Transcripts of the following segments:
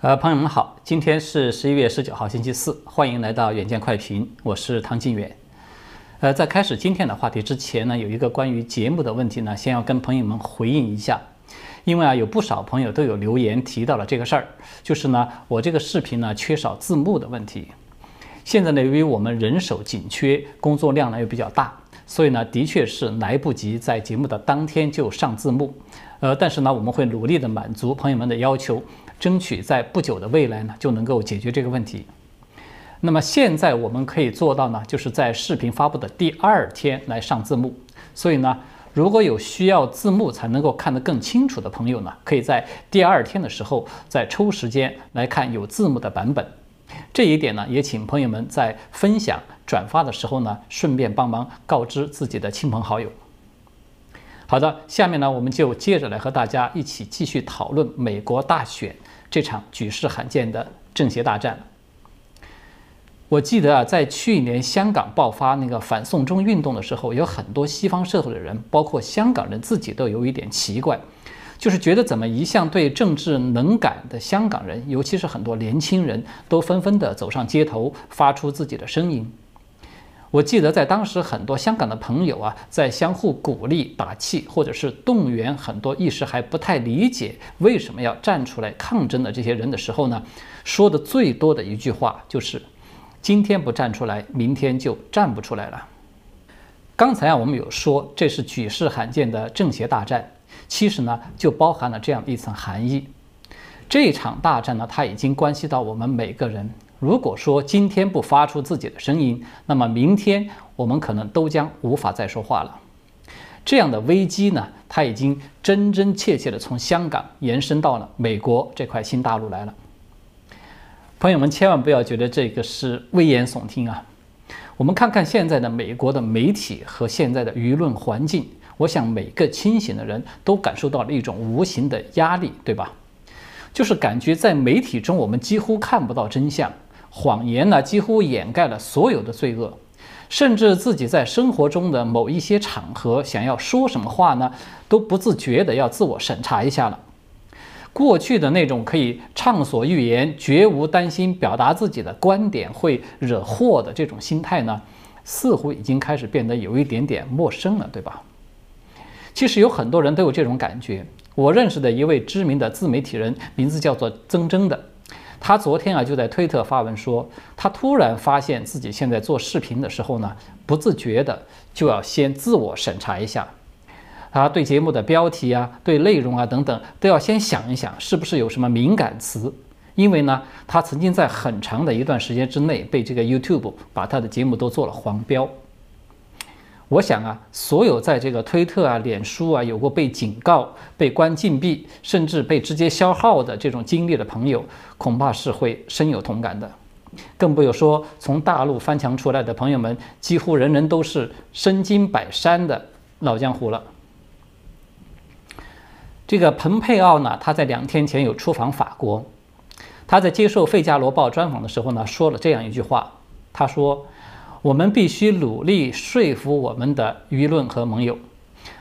呃，朋友们好，今天是十一月十九号，星期四，欢迎来到远见快评，我是唐金远。呃，在开始今天的话题之前呢，有一个关于节目的问题呢，先要跟朋友们回应一下，因为啊，有不少朋友都有留言提到了这个事儿，就是呢，我这个视频呢缺少字幕的问题。现在呢，由于我们人手紧缺，工作量呢又比较大，所以呢，的确是来不及在节目的当天就上字幕。呃，但是呢，我们会努力的满足朋友们的要求。争取在不久的未来呢，就能够解决这个问题。那么现在我们可以做到呢，就是在视频发布的第二天来上字幕。所以呢，如果有需要字幕才能够看得更清楚的朋友呢，可以在第二天的时候再抽时间来看有字幕的版本。这一点呢，也请朋友们在分享转发的时候呢，顺便帮忙告知自己的亲朋好友。好的，下面呢，我们就接着来和大家一起继续讨论美国大选。这场举世罕见的政协大战，我记得啊，在去年香港爆发那个反送中运动的时候，有很多西方社会的人，包括香港人自己，都有一点奇怪，就是觉得怎么一向对政治能感的香港人，尤其是很多年轻人都纷纷的走上街头，发出自己的声音。我记得在当时，很多香港的朋友啊，在相互鼓励、打气，或者是动员很多一时还不太理解为什么要站出来抗争的这些人的时候呢，说的最多的一句话就是：“今天不站出来，明天就站不出来了。”刚才啊，我们有说这是举世罕见的政协大战，其实呢，就包含了这样一层含义：这场大战呢，它已经关系到我们每个人。如果说今天不发出自己的声音，那么明天我们可能都将无法再说话了。这样的危机呢，它已经真真切切地从香港延伸到了美国这块新大陆来了。朋友们千万不要觉得这个是危言耸听啊！我们看看现在的美国的媒体和现在的舆论环境，我想每个清醒的人都感受到了一种无形的压力，对吧？就是感觉在媒体中，我们几乎看不到真相。谎言呢，几乎掩盖了所有的罪恶，甚至自己在生活中的某一些场合想要说什么话呢，都不自觉的要自我审查一下了。过去的那种可以畅所欲言、绝无担心表达自己的观点会惹祸的这种心态呢，似乎已经开始变得有一点点陌生了，对吧？其实有很多人都有这种感觉。我认识的一位知名的自媒体人，名字叫做曾铮的。他昨天啊就在推特发文说，他突然发现自己现在做视频的时候呢，不自觉的就要先自我审查一下，他对节目的标题啊、对内容啊等等都要先想一想，是不是有什么敏感词，因为呢，他曾经在很长的一段时间之内被这个 YouTube 把他的节目都做了黄标。我想啊，所有在这个推特啊、脸书啊有过被警告、被关禁闭，甚至被直接消耗的这种经历的朋友，恐怕是会深有同感的。更不用说从大陆翻墙出来的朋友们，几乎人人都是身经百战的老江湖了。这个蓬佩奥呢，他在两天前有出访法国，他在接受《费加罗报》专访的时候呢，说了这样一句话，他说。我们必须努力说服我们的舆论和盟友，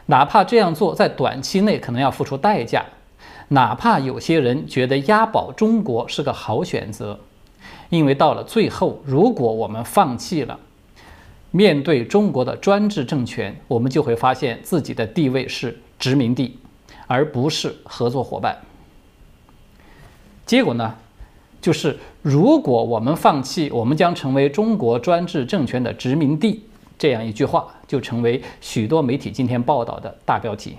哪怕这样做在短期内可能要付出代价，哪怕有些人觉得押宝中国是个好选择，因为到了最后，如果我们放弃了面对中国的专制政权，我们就会发现自己的地位是殖民地，而不是合作伙伴。结果呢？就是如果我们放弃，我们将成为中国专制政权的殖民地。这样一句话就成为许多媒体今天报道的大标题。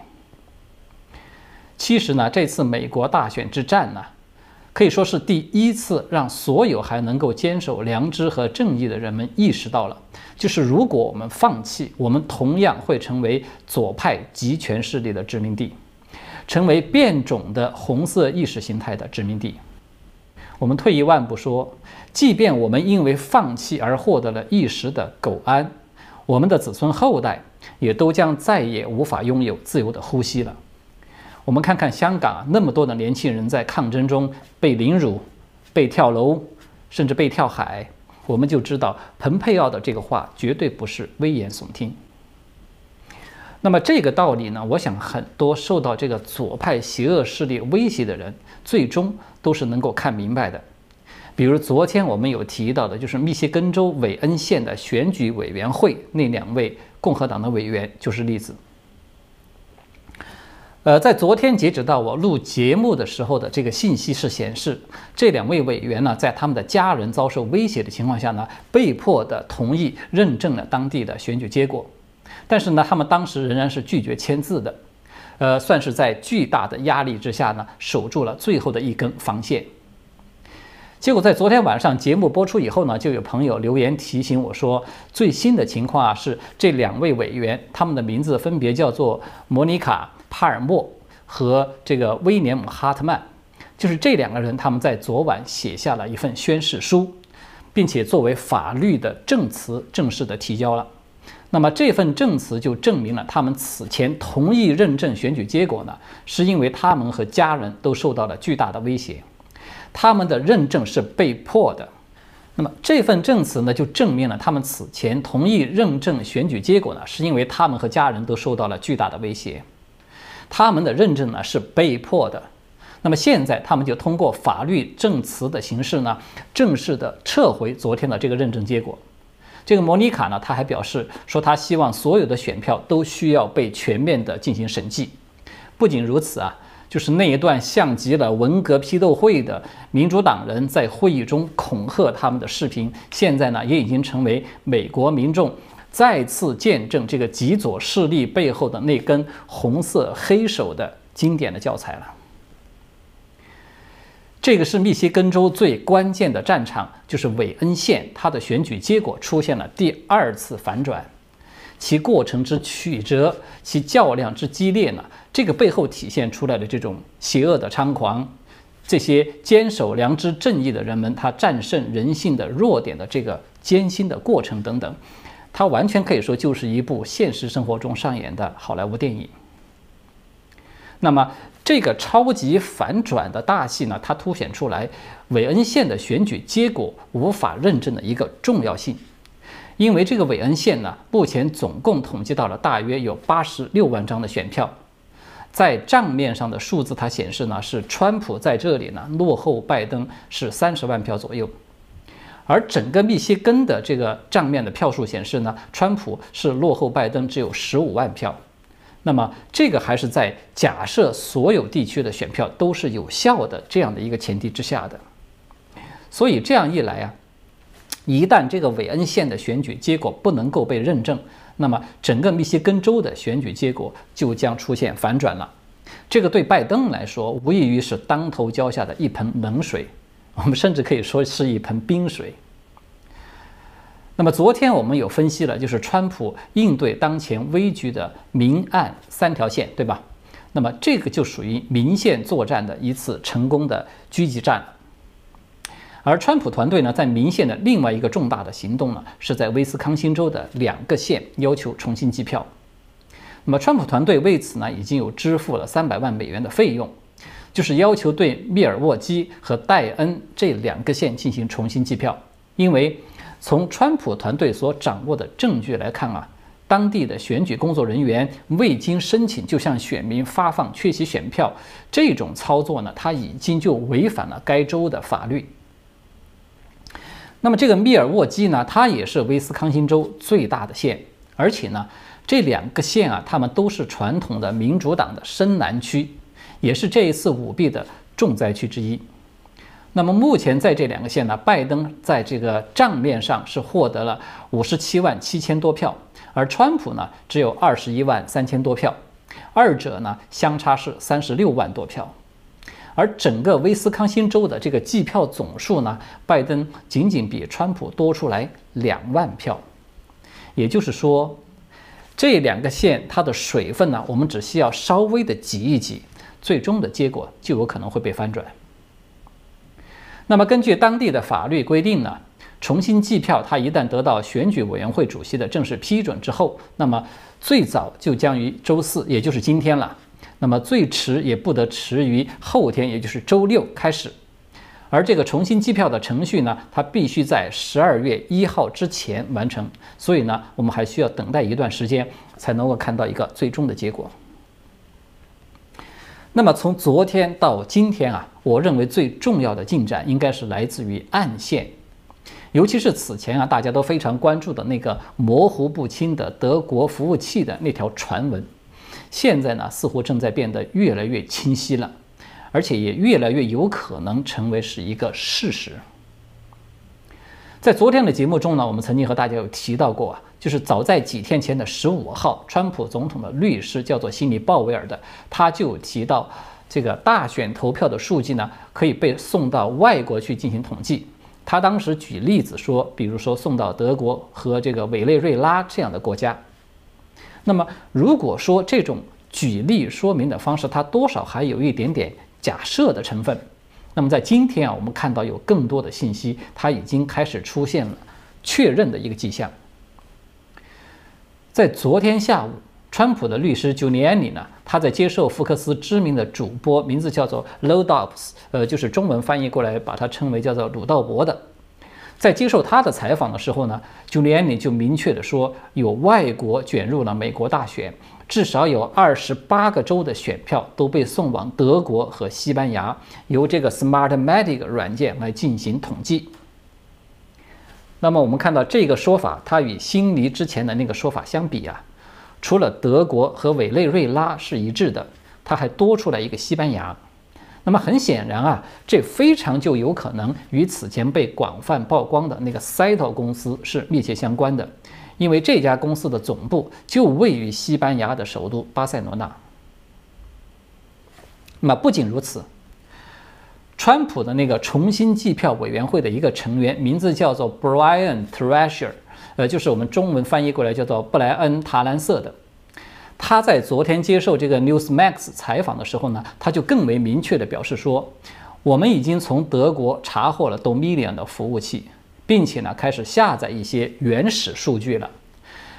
其实呢，这次美国大选之战呢，可以说是第一次让所有还能够坚守良知和正义的人们意识到了，就是如果我们放弃，我们同样会成为左派集权势力的殖民地，成为变种的红色意识形态的殖民地。我们退一万步说，即便我们因为放弃而获得了一时的苟安，我们的子孙后代也都将再也无法拥有自由的呼吸了。我们看看香港，那么多的年轻人在抗争中被凌辱、被跳楼，甚至被跳海，我们就知道蓬佩奥的这个话绝对不是危言耸听。那么这个道理呢，我想很多受到这个左派邪恶势力威胁的人，最终都是能够看明白的。比如昨天我们有提到的，就是密歇根州韦恩县的选举委员会那两位共和党的委员就是例子。呃，在昨天截止到我录节目的时候的这个信息是显示，这两位委员呢，在他们的家人遭受威胁的情况下呢，被迫的同意认证了当地的选举结果。但是呢，他们当时仍然是拒绝签字的，呃，算是在巨大的压力之下呢，守住了最后的一根防线。结果在昨天晚上节目播出以后呢，就有朋友留言提醒我说，最新的情况啊是这两位委员，他们的名字分别叫做莫妮卡。帕尔默和这个威廉姆哈特曼，就是这两个人，他们在昨晚写下了一份宣誓书，并且作为法律的证词正式的提交了。那么这份证词就证明了他们此前同意认证选举结果呢，是因为他们和家人都受到了巨大的威胁，他们的认证是被迫的。那么这份证词呢，就证明了他们此前同意认证选举结果呢，是因为他们和家人都受到了巨大的威胁。他们的认证呢是被迫的，那么现在他们就通过法律证词的形式呢，正式的撤回昨天的这个认证结果。这个莫妮卡呢，他还表示说，他希望所有的选票都需要被全面的进行审计。不仅如此啊，就是那一段像极了文革批斗会的民主党人在会议中恐吓他们的视频，现在呢也已经成为美国民众。再次见证这个极左势力背后的那根红色黑手的经典的教材了。这个是密歇根州最关键的战场，就是韦恩县，它的选举结果出现了第二次反转，其过程之曲折，其较量之激烈呢？这个背后体现出来的这种邪恶的猖狂，这些坚守良知正义的人们，他战胜人性的弱点的这个艰辛的过程等等。它完全可以说就是一部现实生活中上演的好莱坞电影。那么，这个超级反转的大戏呢，它凸显出来韦恩县的选举结果无法认证的一个重要性。因为这个韦恩县呢，目前总共统计到了大约有八十六万张的选票，在账面上的数字，它显示呢是川普在这里呢落后拜登是三十万票左右。而整个密歇根的这个账面的票数显示呢，川普是落后拜登只有十五万票。那么这个还是在假设所有地区的选票都是有效的这样的一个前提之下的。所以这样一来啊，一旦这个韦恩县的选举结果不能够被认证，那么整个密歇根州的选举结果就将出现反转了。这个对拜登来说，无异于是当头浇下的一盆冷水。我们甚至可以说是一盆冰水。那么昨天我们有分析了，就是川普应对当前危局的明暗三条线，对吧？那么这个就属于明线作战的一次成功的狙击战了。而川普团队呢，在明线的另外一个重大的行动呢，是在威斯康星州的两个县要求重新计票。那么川普团队为此呢，已经有支付了三百万美元的费用。就是要求对密尔沃基和戴恩这两个县进行重新计票，因为从川普团队所掌握的证据来看啊，当地的选举工作人员未经申请就向选民发放缺席选票，这种操作呢，它已经就违反了该州的法律。那么这个密尔沃基呢，它也是威斯康星州最大的县，而且呢，这两个县啊，他们都是传统的民主党的深蓝区。也是这一次舞弊的重灾区之一。那么目前在这两个县呢，拜登在这个账面上是获得了五十七万七千多票，而川普呢只有二十一万三千多票，二者呢相差是三十六万多票。而整个威斯康星州的这个计票总数呢，拜登仅仅比川普多出来两万票。也就是说，这两个县它的水分呢，我们只需要稍微的挤一挤。最终的结果就有可能会被翻转。那么，根据当地的法律规定呢，重新计票，它一旦得到选举委员会主席的正式批准之后，那么最早就将于周四，也就是今天了。那么最迟也不得迟于后天，也就是周六开始。而这个重新计票的程序呢，它必须在十二月一号之前完成。所以呢，我们还需要等待一段时间，才能够看到一个最终的结果。那么从昨天到今天啊，我认为最重要的进展应该是来自于暗线，尤其是此前啊大家都非常关注的那个模糊不清的德国服务器的那条传闻，现在呢似乎正在变得越来越清晰了，而且也越来越有可能成为是一个事实。在昨天的节目中呢，我们曾经和大家有提到过啊，就是早在几天前的十五号，川普总统的律师叫做辛尼鲍威尔的，他就提到这个大选投票的数据呢，可以被送到外国去进行统计。他当时举例子说，比如说送到德国和这个委内瑞拉这样的国家。那么如果说这种举例说明的方式，它多少还有一点点假设的成分。那么在今天啊，我们看到有更多的信息，它已经开始出现了确认的一个迹象。在昨天下午，川普的律师 j u l i a n i 呢，他在接受福克斯知名的主播，名字叫做 Low Dobbs，呃，就是中文翻译过来把它称为叫做鲁道伯的，在接受他的采访的时候呢 j u l i a n i 就明确的说，有外国卷入了美国大选。至少有二十八个州的选票都被送往德国和西班牙，由这个 Smartmatic 软件来进行统计。那么我们看到这个说法，它与辛尼之前的那个说法相比啊，除了德国和委内瑞拉是一致的，它还多出来一个西班牙。那么很显然啊，这非常就有可能与此前被广泛曝光的那个 Cyto 公司是密切相关的。因为这家公司的总部就位于西班牙的首都巴塞罗那。那么不仅如此，川普的那个重新计票委员会的一个成员，名字叫做 Brian Thrasher，呃，就是我们中文翻译过来叫做布莱恩·塔兰瑟的。他在昨天接受这个 Newsmax 采访的时候呢，他就更为明确的表示说：“我们已经从德国查获了 Dominion 的服务器。”并且呢，开始下载一些原始数据了。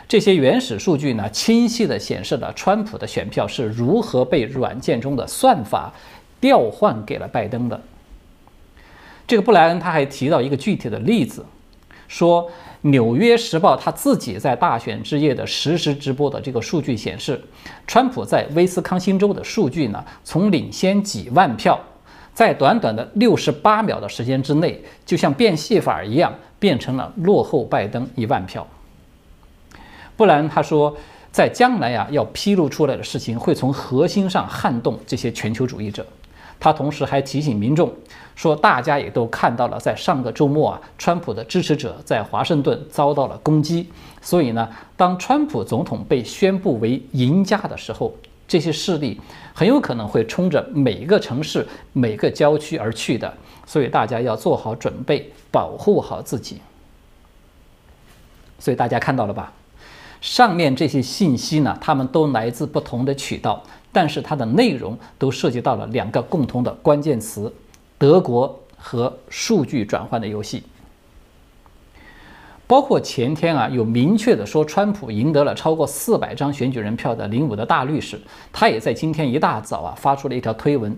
这些原始数据呢，清晰地显示了川普的选票是如何被软件中的算法调换给了拜登的。这个布莱恩他还提到一个具体的例子，说《纽约时报》他自己在大选之夜的实时直播的这个数据显示，川普在威斯康星州的数据呢，从领先几万票。在短短的六十八秒的时间之内，就像变戏法一样，变成了落后拜登一万票。不然，他说，在将来呀，要披露出来的事情会从核心上撼动这些全球主义者。他同时还提醒民众说，大家也都看到了，在上个周末啊，川普的支持者在华盛顿遭到了攻击。所以呢，当川普总统被宣布为赢家的时候，这些势力很有可能会冲着每一个城市、每个郊区而去的，所以大家要做好准备，保护好自己。所以大家看到了吧？上面这些信息呢，它们都来自不同的渠道，但是它的内容都涉及到了两个共同的关键词：德国和数据转换的游戏。包括前天啊，有明确的说川普赢得了超过四百张选举人票的林伍德大律师，他也在今天一大早啊发出了一条推文，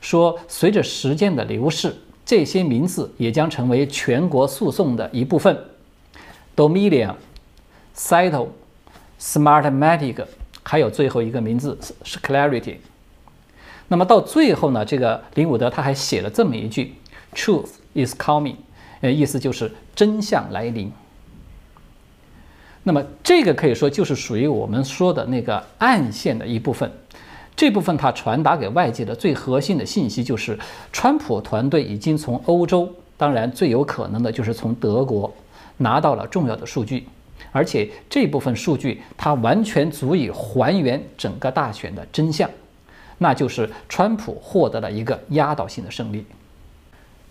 说随着时间的流逝，这些名字也将成为全国诉讼的一部分。Dominion、Cyto、Smartmatic，还有最后一个名字是 Clarity。那么到最后呢，这个林伍德他还写了这么一句：“Truth is coming”，呃，意思就是真相来临。那么这个可以说就是属于我们说的那个暗线的一部分，这部分它传达给外界的最核心的信息就是，川普团队已经从欧洲，当然最有可能的就是从德国拿到了重要的数据，而且这部分数据它完全足以还原整个大选的真相，那就是川普获得了一个压倒性的胜利。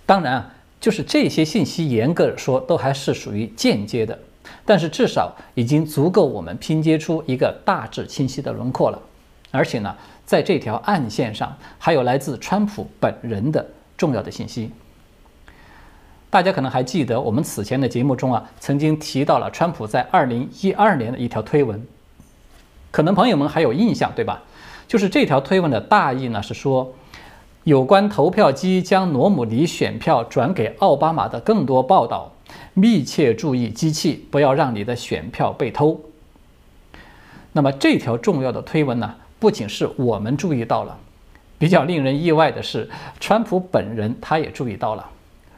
当然啊，就是这些信息严格说都还是属于间接的。但是至少已经足够我们拼接出一个大致清晰的轮廓了，而且呢，在这条暗线上还有来自川普本人的重要的信息。大家可能还记得，我们此前的节目中啊，曾经提到了川普在二零一二年的一条推文，可能朋友们还有印象，对吧？就是这条推文的大意呢，是说有关投票机将罗姆尼选票转给奥巴马的更多报道。密切注意机器，不要让你的选票被偷。那么这条重要的推文呢，不仅是我们注意到了，比较令人意外的是，川普本人他也注意到了，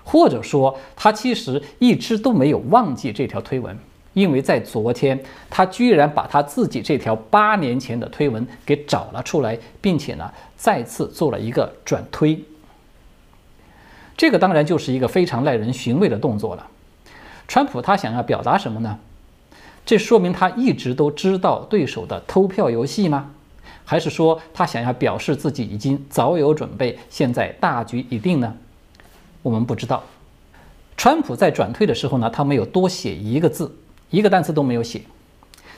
或者说他其实一直都没有忘记这条推文，因为在昨天他居然把他自己这条八年前的推文给找了出来，并且呢再次做了一个转推。这个当然就是一个非常耐人寻味的动作了。川普他想要表达什么呢？这说明他一直都知道对手的偷票游戏吗？还是说他想要表示自己已经早有准备，现在大局已定呢？我们不知道。川普在转推的时候呢，他没有多写一个字，一个单词都没有写，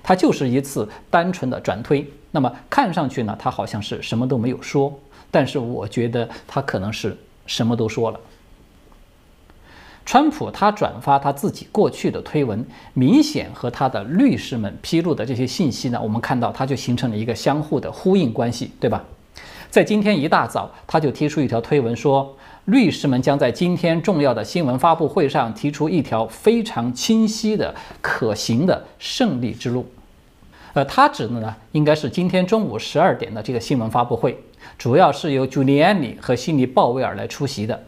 他就是一次单纯的转推。那么看上去呢，他好像是什么都没有说，但是我觉得他可能是什么都说了。川普他转发他自己过去的推文，明显和他的律师们披露的这些信息呢，我们看到他就形成了一个相互的呼应关系，对吧？在今天一大早，他就提出一条推文说，律师们将在今天重要的新闻发布会上提出一条非常清晰的、可行的胜利之路。呃，他指的呢，应该是今天中午十二点的这个新闻发布会，主要是由 Giuliani 和悉尼鲍威尔来出席的。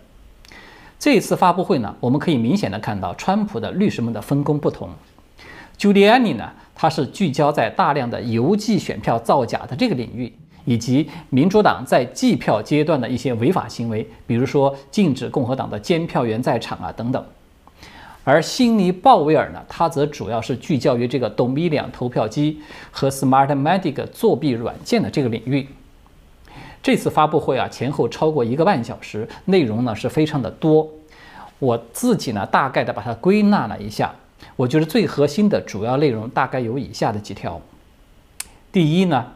这次发布会呢，我们可以明显的看到，川普的律师们的分工不同。Giuliani 呢，他是聚焦在大量的邮寄选票造假的这个领域，以及民主党在计票阶段的一些违法行为，比如说禁止共和党的监票员在场啊等等。而辛尼鲍威尔呢，他则主要是聚焦于这个 Dominion 投票机和 Smartmatic 作弊软件的这个领域。这次发布会啊，前后超过一个半小时，内容呢是非常的多。我自己呢，大概的把它归纳了一下，我觉得最核心的主要内容大概有以下的几条。第一呢，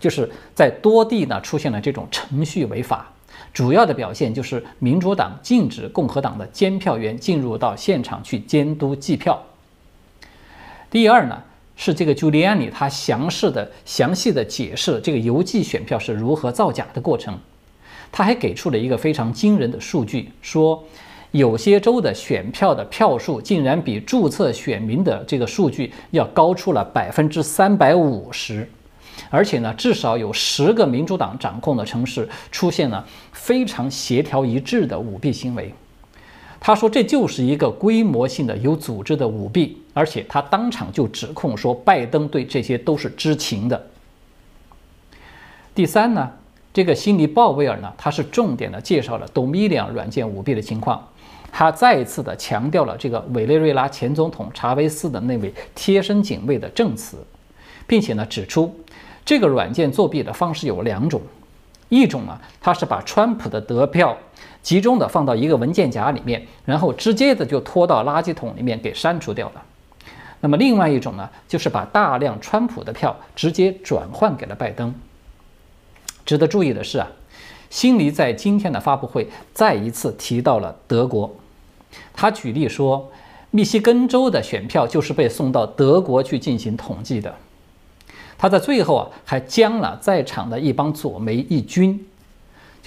就是在多地呢出现了这种程序违法，主要的表现就是民主党禁止共和党的监票员进入到现场去监督计票。第二呢。是这个 Giuliani 他详细的、详细的解释了这个邮寄选票是如何造假的过程。他还给出了一个非常惊人的数据，说有些州的选票的票数竟然比注册选民的这个数据要高出了百分之三百五十，而且呢，至少有十个民主党掌控的城市出现了非常协调一致的舞弊行为。他说这就是一个规模性的、有组织的舞弊。而且他当场就指控说，拜登对这些都是知情的。第三呢，这个辛尼鲍威尔呢，他是重点的介绍了 Dominion 软件舞弊的情况，他再一次的强调了这个委内瑞拉前总统查韦斯的那位贴身警卫的证词，并且呢指出，这个软件作弊的方式有两种，一种呢，他是把川普的得票集中的放到一个文件夹里面，然后直接的就拖到垃圾桶里面给删除掉了。那么另外一种呢，就是把大量川普的票直接转换给了拜登。值得注意的是啊，辛尼在今天的发布会再一次提到了德国，他举例说，密西根州的选票就是被送到德国去进行统计的。他在最后啊，还将了在场的一帮左媒一军。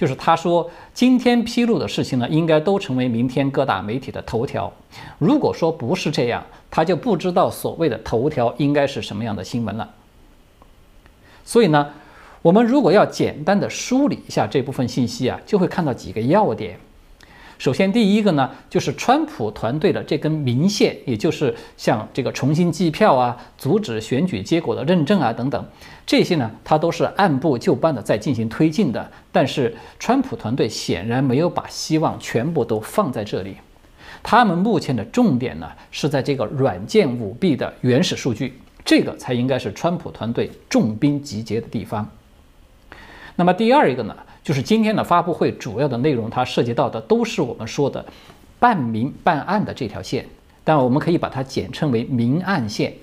就是他说，今天披露的事情呢，应该都成为明天各大媒体的头条。如果说不是这样，他就不知道所谓的头条应该是什么样的新闻了。所以呢，我们如果要简单的梳理一下这部分信息啊，就会看到几个要点。首先，第一个呢，就是川普团队的这根明线，也就是像这个重新计票啊、阻止选举结果的认证啊等等，这些呢，它都是按部就班的在进行推进的。但是，川普团队显然没有把希望全部都放在这里，他们目前的重点呢，是在这个软件舞弊的原始数据，这个才应该是川普团队重兵集结的地方。那么第二一个呢？就是今天的发布会主要的内容，它涉及到的都是我们说的半明半暗的这条线，但我们可以把它简称为明暗线。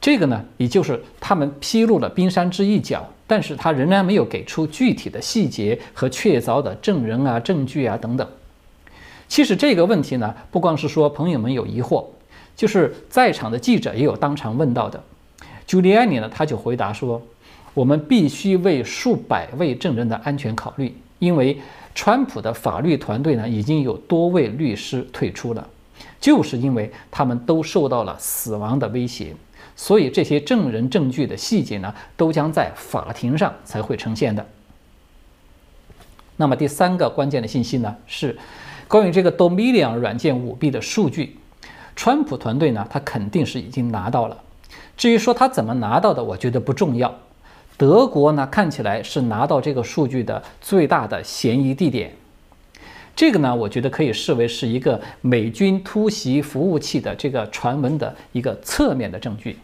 这个呢，也就是他们披露了冰山之一角，但是他仍然没有给出具体的细节和确凿的证人啊、证据啊等等。其实这个问题呢，不光是说朋友们有疑惑，就是在场的记者也有当场问到的。朱利安尼呢，他就回答说。我们必须为数百位证人的安全考虑，因为川普的法律团队呢已经有多位律师退出了，就是因为他们都受到了死亡的威胁，所以这些证人证据的细节呢，都将在法庭上才会呈现的。那么第三个关键的信息呢，是关于这个 Dominion 软件舞弊的数据。川普团队呢，他肯定是已经拿到了。至于说他怎么拿到的，我觉得不重要。德国呢，看起来是拿到这个数据的最大的嫌疑地点。这个呢，我觉得可以视为是一个美军突袭服务器的这个传闻的一个侧面的证据。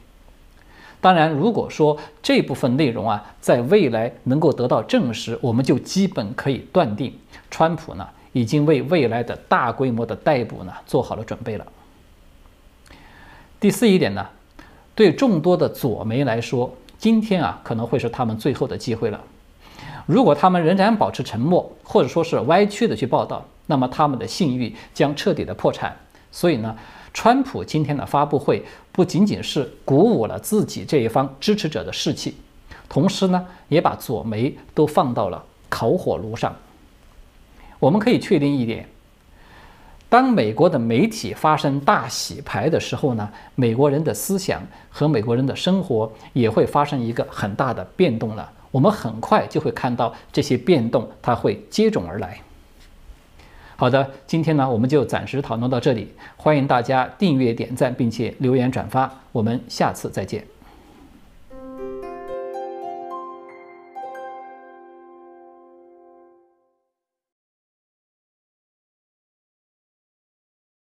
当然，如果说这部分内容啊，在未来能够得到证实，我们就基本可以断定，川普呢已经为未来的大规模的逮捕呢做好了准备了。第四一点呢，对众多的左媒来说，今天啊可能会是他们最后的机会了。如果他们仍然保持沉默，或者说是歪曲的去报道，那么他们的信誉将彻底的破产。所以呢，川普今天的发布会不仅仅是鼓舞了自己这一方支持者的士气，同时呢，也把左媒都放到了烤火炉上。我们可以确定一点：当美国的媒体发生大洗牌的时候呢，美国人的思想和美国人的生活也会发生一个很大的变动了。我们很快就会看到这些变动，它会接踵而来。好的，今天呢，我们就暂时讨论到这里。欢迎大家订阅、点赞，并且留言转发。我们下次再见。